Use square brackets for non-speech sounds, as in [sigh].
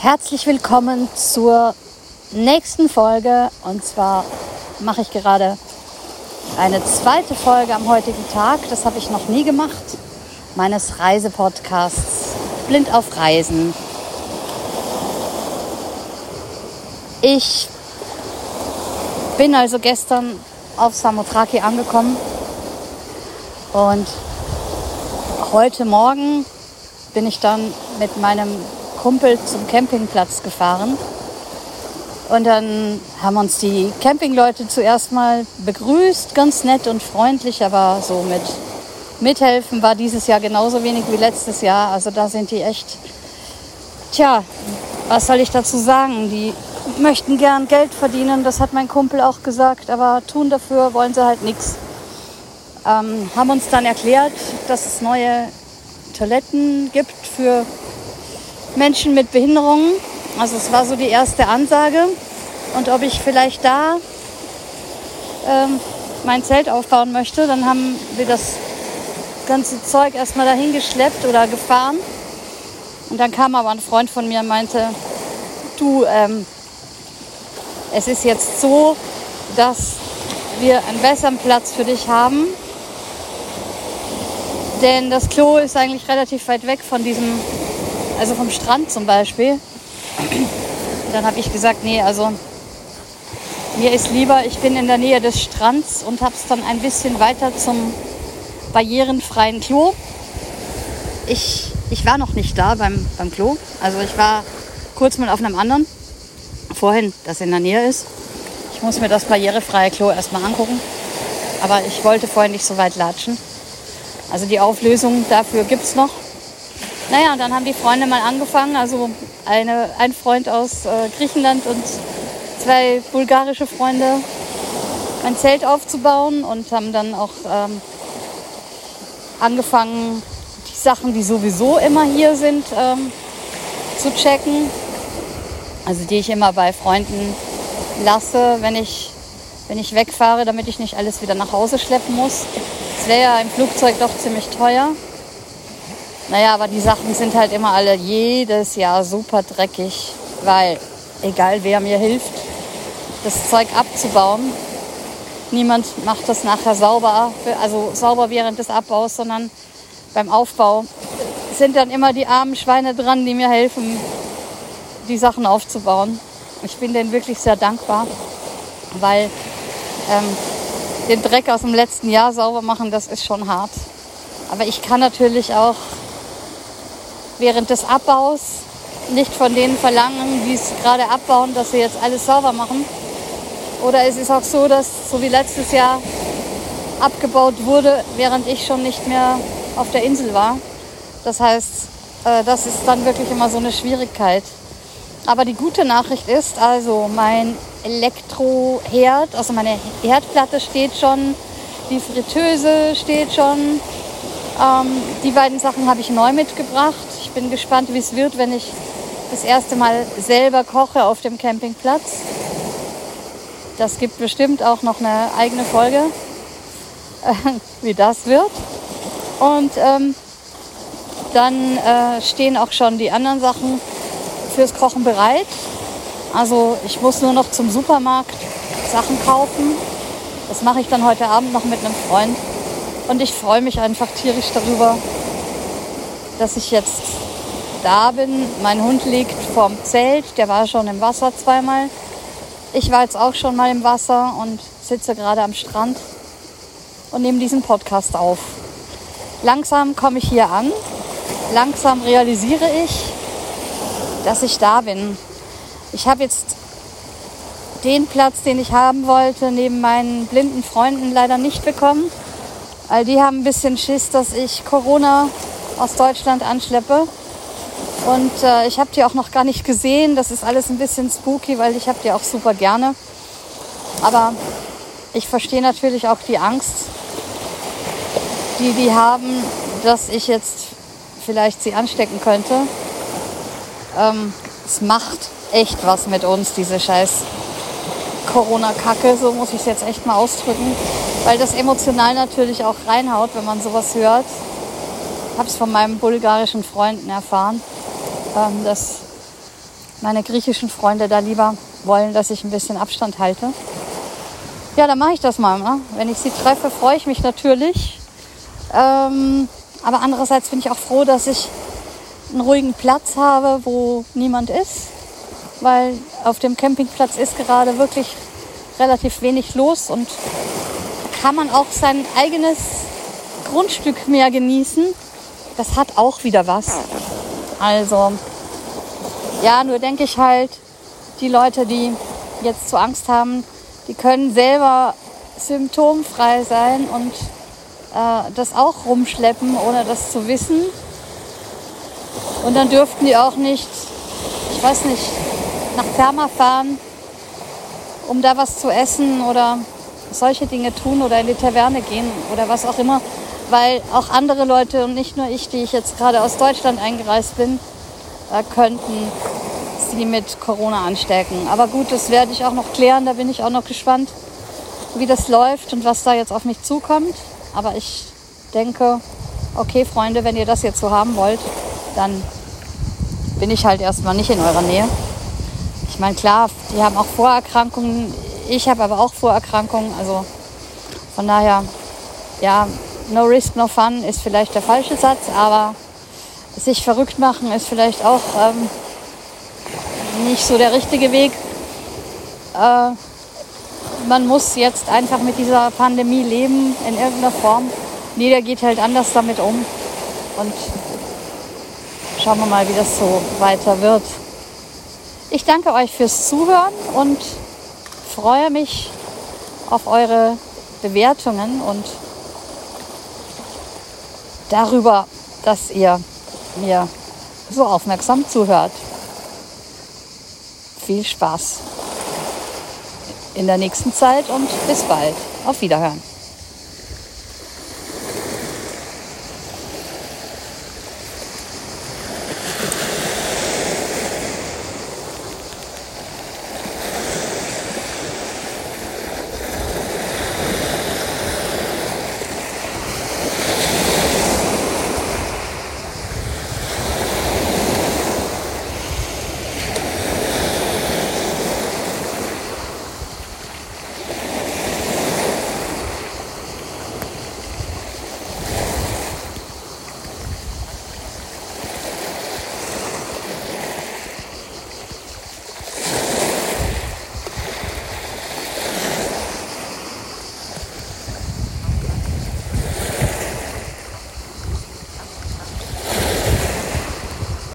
Herzlich willkommen zur nächsten Folge. Und zwar mache ich gerade eine zweite Folge am heutigen Tag. Das habe ich noch nie gemacht. Meines Reisepodcasts Blind auf Reisen. Ich bin also gestern auf Samothraki angekommen und heute Morgen bin ich dann mit meinem Kumpel zum Campingplatz gefahren. Und dann haben uns die Campingleute zuerst mal begrüßt, ganz nett und freundlich, aber so mit mithelfen war dieses Jahr genauso wenig wie letztes Jahr. Also da sind die echt, tja, was soll ich dazu sagen? Die möchten gern Geld verdienen, das hat mein Kumpel auch gesagt, aber tun dafür wollen sie halt nichts. Ähm, haben uns dann erklärt, dass es neue Toiletten gibt für Menschen mit Behinderungen. Also es war so die erste Ansage. Und ob ich vielleicht da ähm, mein Zelt aufbauen möchte, dann haben wir das ganze Zeug erstmal dahin geschleppt oder gefahren. Und dann kam aber ein Freund von mir und meinte, du, ähm, es ist jetzt so, dass wir einen besseren Platz für dich haben. Denn das Klo ist eigentlich relativ weit weg von diesem also vom Strand zum Beispiel. Dann habe ich gesagt, nee, also mir ist lieber, ich bin in der Nähe des Strands und habe es dann ein bisschen weiter zum barrierenfreien Klo. Ich, ich war noch nicht da beim, beim Klo. Also ich war kurz mal auf einem anderen. Vorhin, das in der Nähe ist. Ich muss mir das barrierefreie Klo erstmal angucken. Aber ich wollte vorhin nicht so weit latschen. Also die Auflösung dafür gibt es noch. Naja, und dann haben die Freunde mal angefangen, also eine, ein Freund aus äh, Griechenland und zwei bulgarische Freunde, ein Zelt aufzubauen und haben dann auch ähm, angefangen, die Sachen, die sowieso immer hier sind, ähm, zu checken. Also die ich immer bei Freunden lasse, wenn ich, wenn ich wegfahre, damit ich nicht alles wieder nach Hause schleppen muss. Es wäre ja im Flugzeug doch ziemlich teuer. Naja, aber die Sachen sind halt immer alle jedes Jahr super dreckig, weil egal wer mir hilft, das Zeug abzubauen, niemand macht das nachher sauber, also sauber während des Abbaus, sondern beim Aufbau sind dann immer die armen Schweine dran, die mir helfen, die Sachen aufzubauen. Ich bin denen wirklich sehr dankbar, weil ähm, den Dreck aus dem letzten Jahr sauber machen, das ist schon hart. Aber ich kann natürlich auch während des Abbaus nicht von denen verlangen, die es gerade abbauen, dass sie jetzt alles sauber machen. Oder es ist auch so, dass so wie letztes Jahr abgebaut wurde, während ich schon nicht mehr auf der Insel war. Das heißt, äh, das ist dann wirklich immer so eine Schwierigkeit. Aber die gute Nachricht ist also, mein Elektroherd, also meine Herdplatte steht schon, die Fritteuse steht schon. Ähm, die beiden Sachen habe ich neu mitgebracht bin gespannt, wie es wird, wenn ich das erste Mal selber koche auf dem Campingplatz. Das gibt bestimmt auch noch eine eigene Folge, [laughs] wie das wird. Und ähm, dann äh, stehen auch schon die anderen Sachen fürs Kochen bereit. Also ich muss nur noch zum Supermarkt Sachen kaufen. Das mache ich dann heute Abend noch mit einem Freund. Und ich freue mich einfach tierisch darüber, dass ich jetzt da bin. Mein Hund liegt vorm Zelt, der war schon im Wasser zweimal. Ich war jetzt auch schon mal im Wasser und sitze gerade am Strand und nehme diesen Podcast auf. Langsam komme ich hier an. Langsam realisiere ich, dass ich da bin. Ich habe jetzt den Platz, den ich haben wollte, neben meinen blinden Freunden leider nicht bekommen. Weil die haben ein bisschen Schiss, dass ich Corona aus Deutschland anschleppe. Und äh, ich habe die auch noch gar nicht gesehen. Das ist alles ein bisschen spooky, weil ich habe die auch super gerne. Aber ich verstehe natürlich auch die Angst, die die haben, dass ich jetzt vielleicht sie anstecken könnte. Ähm, es macht echt was mit uns, diese scheiß Corona-Kacke, so muss ich es jetzt echt mal ausdrücken, weil das emotional natürlich auch reinhaut, wenn man sowas hört. Ich habe es von meinem bulgarischen Freunden erfahren dass meine griechischen Freunde da lieber wollen, dass ich ein bisschen Abstand halte. Ja, dann mache ich das mal. Ne? Wenn ich sie treffe, freue ich mich natürlich. Ähm, aber andererseits bin ich auch froh, dass ich einen ruhigen Platz habe, wo niemand ist. Weil auf dem Campingplatz ist gerade wirklich relativ wenig los und kann man auch sein eigenes Grundstück mehr genießen. Das hat auch wieder was. Also, ja, nur denke ich halt, die Leute, die jetzt zu Angst haben, die können selber symptomfrei sein und äh, das auch rumschleppen, ohne das zu wissen. Und dann dürften die auch nicht, ich weiß nicht, nach Therma fahren, um da was zu essen oder solche Dinge tun oder in die Taverne gehen oder was auch immer, weil auch andere Leute und nicht nur ich, die ich jetzt gerade aus Deutschland eingereist bin, äh, könnten sie mit Corona anstecken. Aber gut, das werde ich auch noch klären, da bin ich auch noch gespannt, wie das läuft und was da jetzt auf mich zukommt. Aber ich denke, okay Freunde, wenn ihr das jetzt so haben wollt, dann bin ich halt erstmal nicht in eurer Nähe. Ich meine, klar, die haben auch Vorerkrankungen. Ich habe aber auch Vorerkrankungen. Also von daher, ja, no risk, no fun ist vielleicht der falsche Satz, aber sich verrückt machen ist vielleicht auch ähm, nicht so der richtige Weg. Äh, man muss jetzt einfach mit dieser Pandemie leben in irgendeiner Form. Jeder geht halt anders damit um. Und schauen wir mal, wie das so weiter wird. Ich danke euch fürs Zuhören und freue mich auf eure Bewertungen und darüber, dass ihr mir so aufmerksam zuhört. Viel Spaß in der nächsten Zeit und bis bald. Auf Wiederhören.